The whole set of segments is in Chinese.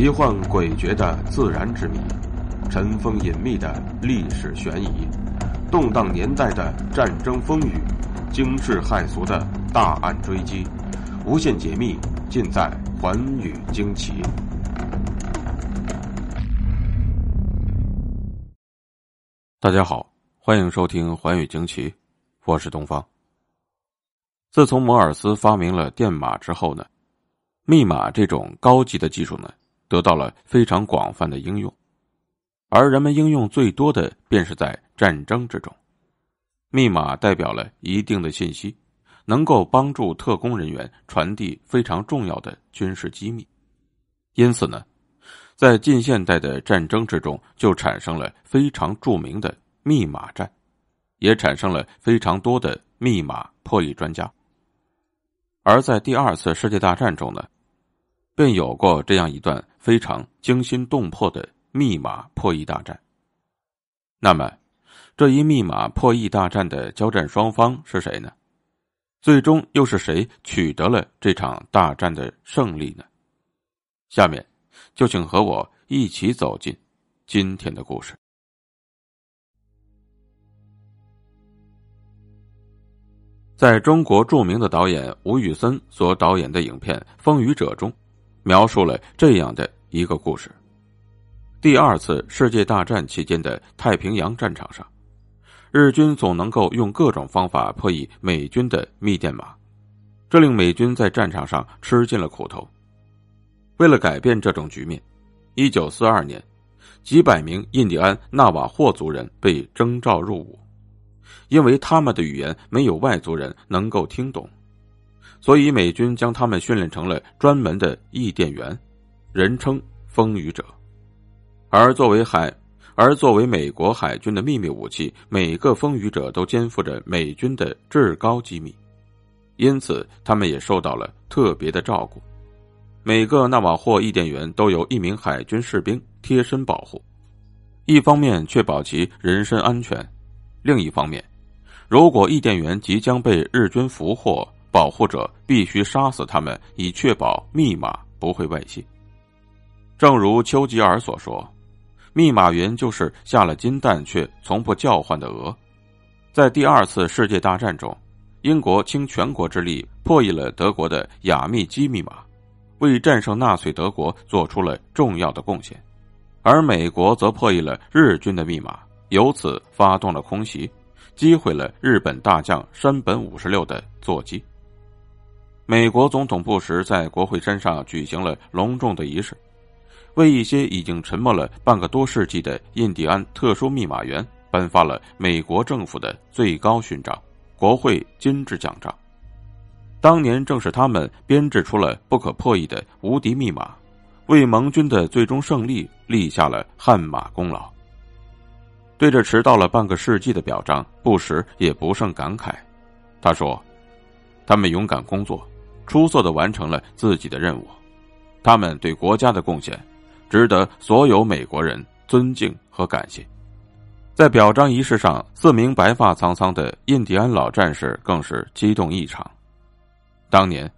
奇幻诡谲的自然之谜，尘封隐秘的历史悬疑，动荡年代的战争风雨，惊世骇俗的大案追击，无限解密尽在《寰宇惊奇》。大家好，欢迎收听《寰宇惊奇》，我是东方。自从摩尔斯发明了电码之后呢，密码这种高级的技术呢，得到了非常广泛的应用，而人们应用最多的便是在战争之中。密码代表了一定的信息，能够帮助特工人员传递非常重要的军事机密，因此呢，在近现代的战争之中，就产生了非常著名的密码战，也产生了非常多的密码破译专家。而在第二次世界大战中呢，便有过这样一段非常惊心动魄的密码破译大战。那么，这一密码破译大战的交战双方是谁呢？最终又是谁取得了这场大战的胜利呢？下面，就请和我一起走进今天的故事。在中国著名的导演吴宇森所导演的影片《风雨者》中，描述了这样的一个故事：第二次世界大战期间的太平洋战场上，日军总能够用各种方法破译美军的密电码，这令美军在战场上吃尽了苦头。为了改变这种局面，一九四二年，几百名印第安纳瓦霍族人被征召入伍。因为他们的语言没有外族人能够听懂，所以美军将他们训练成了专门的译电员，人称“风雨者”。而作为海，而作为美国海军的秘密武器，每个风雨者都肩负着美军的至高机密，因此他们也受到了特别的照顾。每个纳瓦霍译电员都有一名海军士兵贴身保护，一方面确保其人身安全，另一方面。如果译电员即将被日军俘获，保护者必须杀死他们，以确保密码不会外泄。正如丘吉尔所说：“密码员就是下了金蛋却从不叫唤的鹅。”在第二次世界大战中，英国倾全国之力破译了德国的雅密基密码，为战胜纳粹德国做出了重要的贡献；而美国则破译了日军的密码，由此发动了空袭。击毁了日本大将山本五十六的座机。美国总统布什在国会山上举行了隆重的仪式，为一些已经沉默了半个多世纪的印第安特殊密码员颁发了美国政府的最高勋章——国会金质奖章。当年正是他们编制出了不可破译的无敌密码，为盟军的最终胜利立下了汗马功劳。对着迟到了半个世纪的表彰，布什也不胜感慨。他说：“他们勇敢工作，出色的完成了自己的任务，他们对国家的贡献，值得所有美国人尊敬和感谢。”在表彰仪式上，四名白发苍苍的印第安老战士更是激动异常。当年，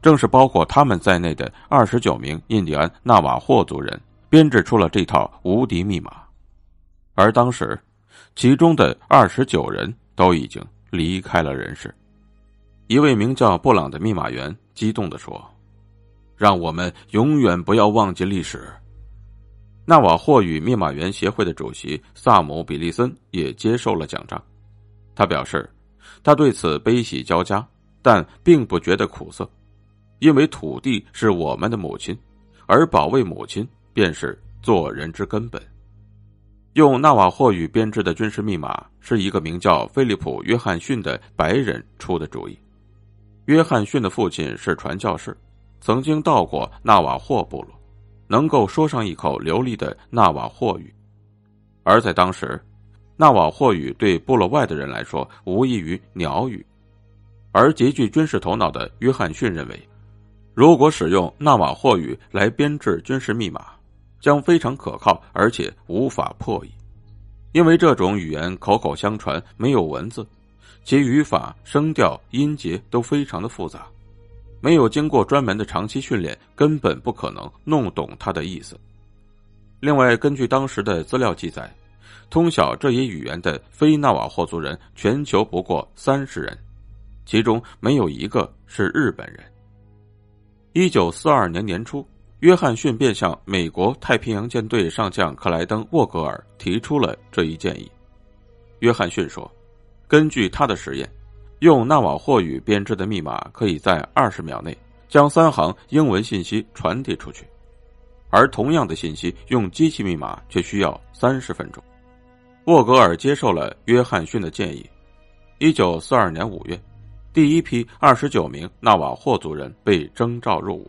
正是包括他们在内的二十九名印第安纳瓦霍族人编制出了这套无敌密码。而当时，其中的二十九人都已经离开了人世。一位名叫布朗的密码员激动地说：“让我们永远不要忘记历史。”纳瓦霍语密码员协会的主席萨姆·比利森也接受了奖章。他表示，他对此悲喜交加，但并不觉得苦涩，因为土地是我们的母亲，而保卫母亲便是做人之根本。用纳瓦霍语编制的军事密码是一个名叫菲利普·约翰逊的白人出的主意。约翰逊的父亲是传教士，曾经到过纳瓦霍部落，能够说上一口流利的纳瓦霍语。而在当时，纳瓦霍语对部落外的人来说无异于鸟语。而极具军事头脑的约翰逊认为，如果使用纳瓦霍语来编制军事密码，将非常可靠，而且无法破译，因为这种语言口口相传，没有文字，其语法、声调、音节都非常的复杂。没有经过专门的长期训练，根本不可能弄懂他的意思。另外，根据当时的资料记载，通晓这一语言的非纳瓦霍族人全球不过三十人，其中没有一个是日本人。一九四二年年初，约翰逊便向美国太平洋舰队上将克莱登·沃格尔提出了这一建议。约翰逊说：“根据他的实验，用纳瓦霍语编制的密码可以在二十秒内将三行英文信息传递出去，而同样的信息用机器密码却需要三十分钟。”沃格尔接受了约翰逊的建议。一九四二年五月。第一批二十九名纳瓦霍族人被征召入伍，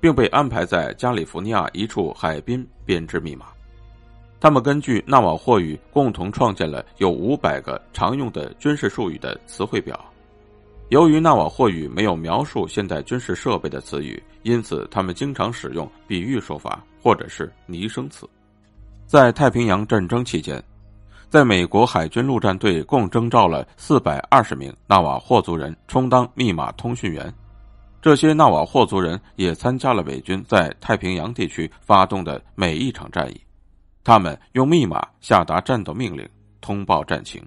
并被安排在加利福尼亚一处海滨编织密码。他们根据纳瓦霍语共同创建了有五百个常用的军事术语的词汇表。由于纳瓦霍语没有描述现代军事设备的词语，因此他们经常使用比喻说法或者是拟声词。在太平洋战争期间。在美国海军陆战队共征召了四百二十名纳瓦霍族人充当密码通讯员，这些纳瓦霍族人也参加了美军在太平洋地区发动的每一场战役，他们用密码下达战斗命令，通报战情。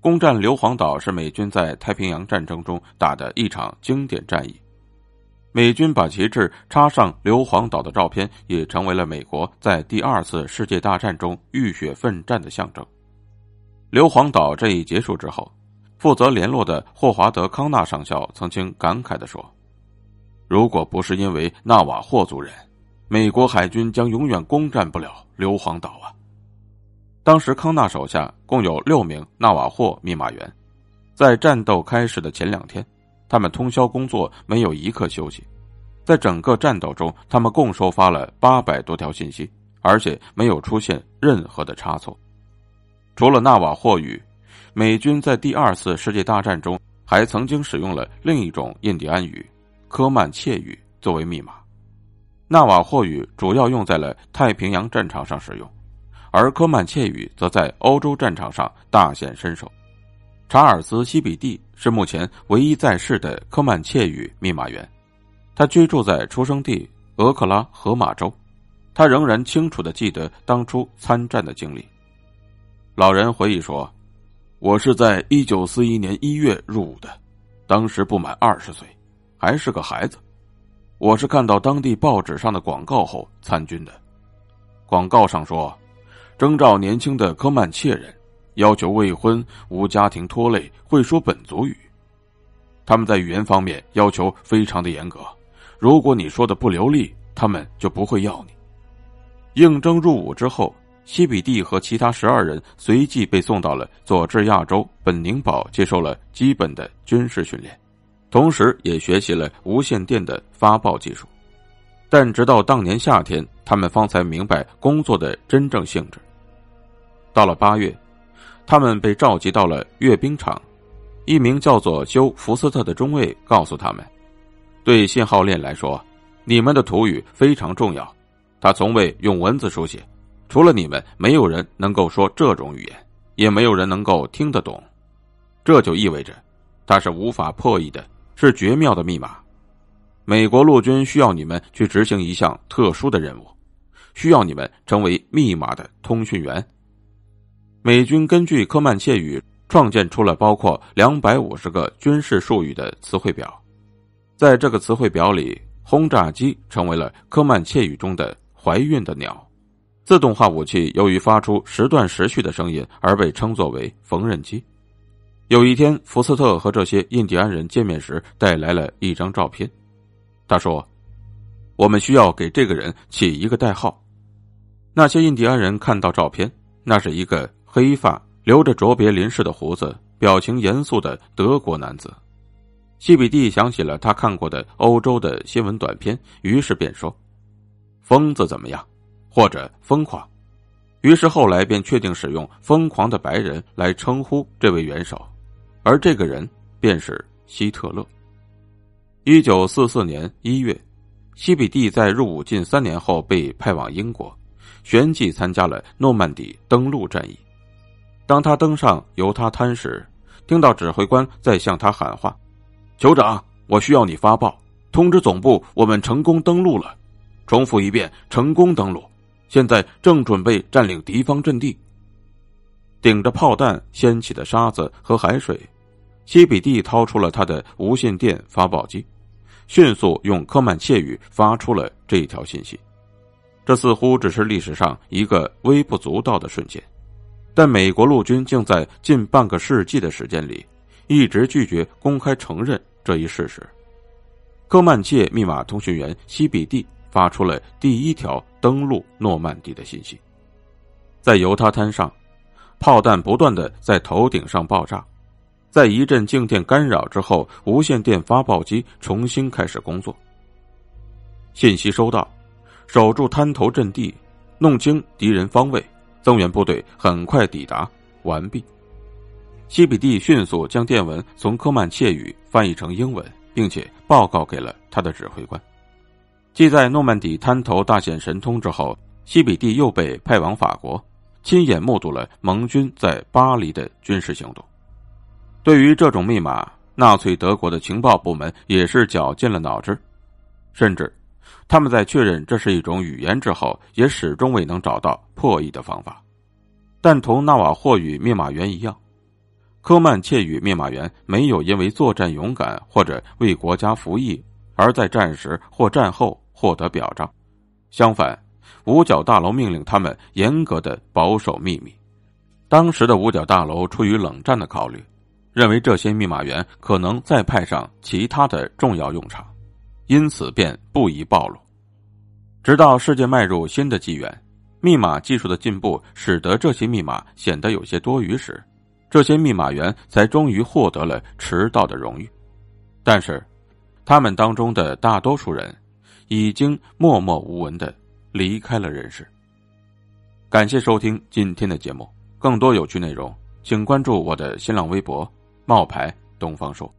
攻占硫磺岛是美军在太平洋战争中打的一场经典战役。美军把旗帜插上硫磺岛的照片，也成为了美国在第二次世界大战中浴血奋战的象征。硫磺岛这一结束之后，负责联络的霍华德·康纳上校曾经感慨地说：“如果不是因为纳瓦霍族人，美国海军将永远攻占不了硫磺岛啊！”当时康纳手下共有六名纳瓦霍密码员，在战斗开始的前两天。他们通宵工作，没有一刻休息。在整个战斗中，他们共收发了八百多条信息，而且没有出现任何的差错。除了纳瓦霍语，美军在第二次世界大战中还曾经使用了另一种印第安语——科曼切语作为密码。纳瓦霍语主要用在了太平洋战场上使用，而科曼切语则在欧洲战场上大显身手。查尔斯·西比蒂是目前唯一在世的科曼切语密码员，他居住在出生地俄克拉荷马州，他仍然清楚的记得当初参战的经历。老人回忆说：“我是在一九四一年一月入伍的，当时不满二十岁，还是个孩子。我是看到当地报纸上的广告后参军的。广告上说，征召年轻的科曼切人。”要求未婚、无家庭拖累、会说本族语。他们在语言方面要求非常的严格，如果你说的不流利，他们就不会要你。应征入伍之后，西比蒂和其他十二人随即被送到了佐治亚州本宁堡，接受了基本的军事训练，同时也学习了无线电的发报技术。但直到当年夏天，他们方才明白工作的真正性质。到了八月。他们被召集到了阅兵场，一名叫做休福斯特的中尉告诉他们：“对信号链来说，你们的土语非常重要。他从未用文字书写，除了你们，没有人能够说这种语言，也没有人能够听得懂。这就意味着，他是无法破译的，是绝妙的密码。美国陆军需要你们去执行一项特殊的任务，需要你们成为密码的通讯员。”美军根据科曼切语创建出了包括两百五十个军事术语的词汇表，在这个词汇表里，轰炸机成为了科曼切语中的“怀孕的鸟”，自动化武器由于发出时断时续的声音而被称作为“缝纫机”。有一天，福斯特和这些印第安人见面时带来了一张照片，他说：“我们需要给这个人起一个代号。”那些印第安人看到照片，那是一个。黑发、留着卓别林式的胡子、表情严肃的德国男子，西比蒂想起了他看过的欧洲的新闻短片，于是便说：“疯子怎么样？或者疯狂？”于是后来便确定使用“疯狂的白人”来称呼这位元首，而这个人便是希特勒。一九四四年一月，西比蒂在入伍近三年后被派往英国，旋即参加了诺曼底登陆战役。当他登上犹他滩时，听到指挥官在向他喊话：“酋长，我需要你发报，通知总部，我们成功登陆了。重复一遍，成功登陆。现在正准备占领敌方阵地。顶着炮弹掀起的沙子和海水，西比蒂掏出了他的无线电发报机，迅速用科曼切语发出了这一条信息。这似乎只是历史上一个微不足道的瞬间，但美国陆军竟在近半个世纪的时间里，一直拒绝公开承认这一事实。科曼切密码通讯员西比蒂发出了第一条登陆诺曼底的信息，在犹他滩上，炮弹不断的在头顶上爆炸，在一阵静电干扰之后，无线电发报机重新开始工作。信息收到。守住滩头阵地，弄清敌人方位，增援部队很快抵达。完毕。西比蒂迅速将电文从科曼切语翻译成英文，并且报告给了他的指挥官。继在诺曼底滩头大显神通之后，西比蒂又被派往法国，亲眼目睹了盟军在巴黎的军事行动。对于这种密码，纳粹德国的情报部门也是绞尽了脑汁，甚至。他们在确认这是一种语言之后，也始终未能找到破译的方法。但同纳瓦霍语密码员一样，科曼切语密码员没有因为作战勇敢或者为国家服役而在战时或战后获得表彰。相反，五角大楼命令他们严格的保守秘密。当时的五角大楼出于冷战的考虑，认为这些密码员可能再派上其他的重要用场。因此便不宜暴露，直到世界迈入新的纪元，密码技术的进步使得这些密码显得有些多余时，这些密码员才终于获得了迟到的荣誉。但是，他们当中的大多数人已经默默无闻的离开了人世。感谢收听今天的节目，更多有趣内容，请关注我的新浪微博“冒牌东方说”。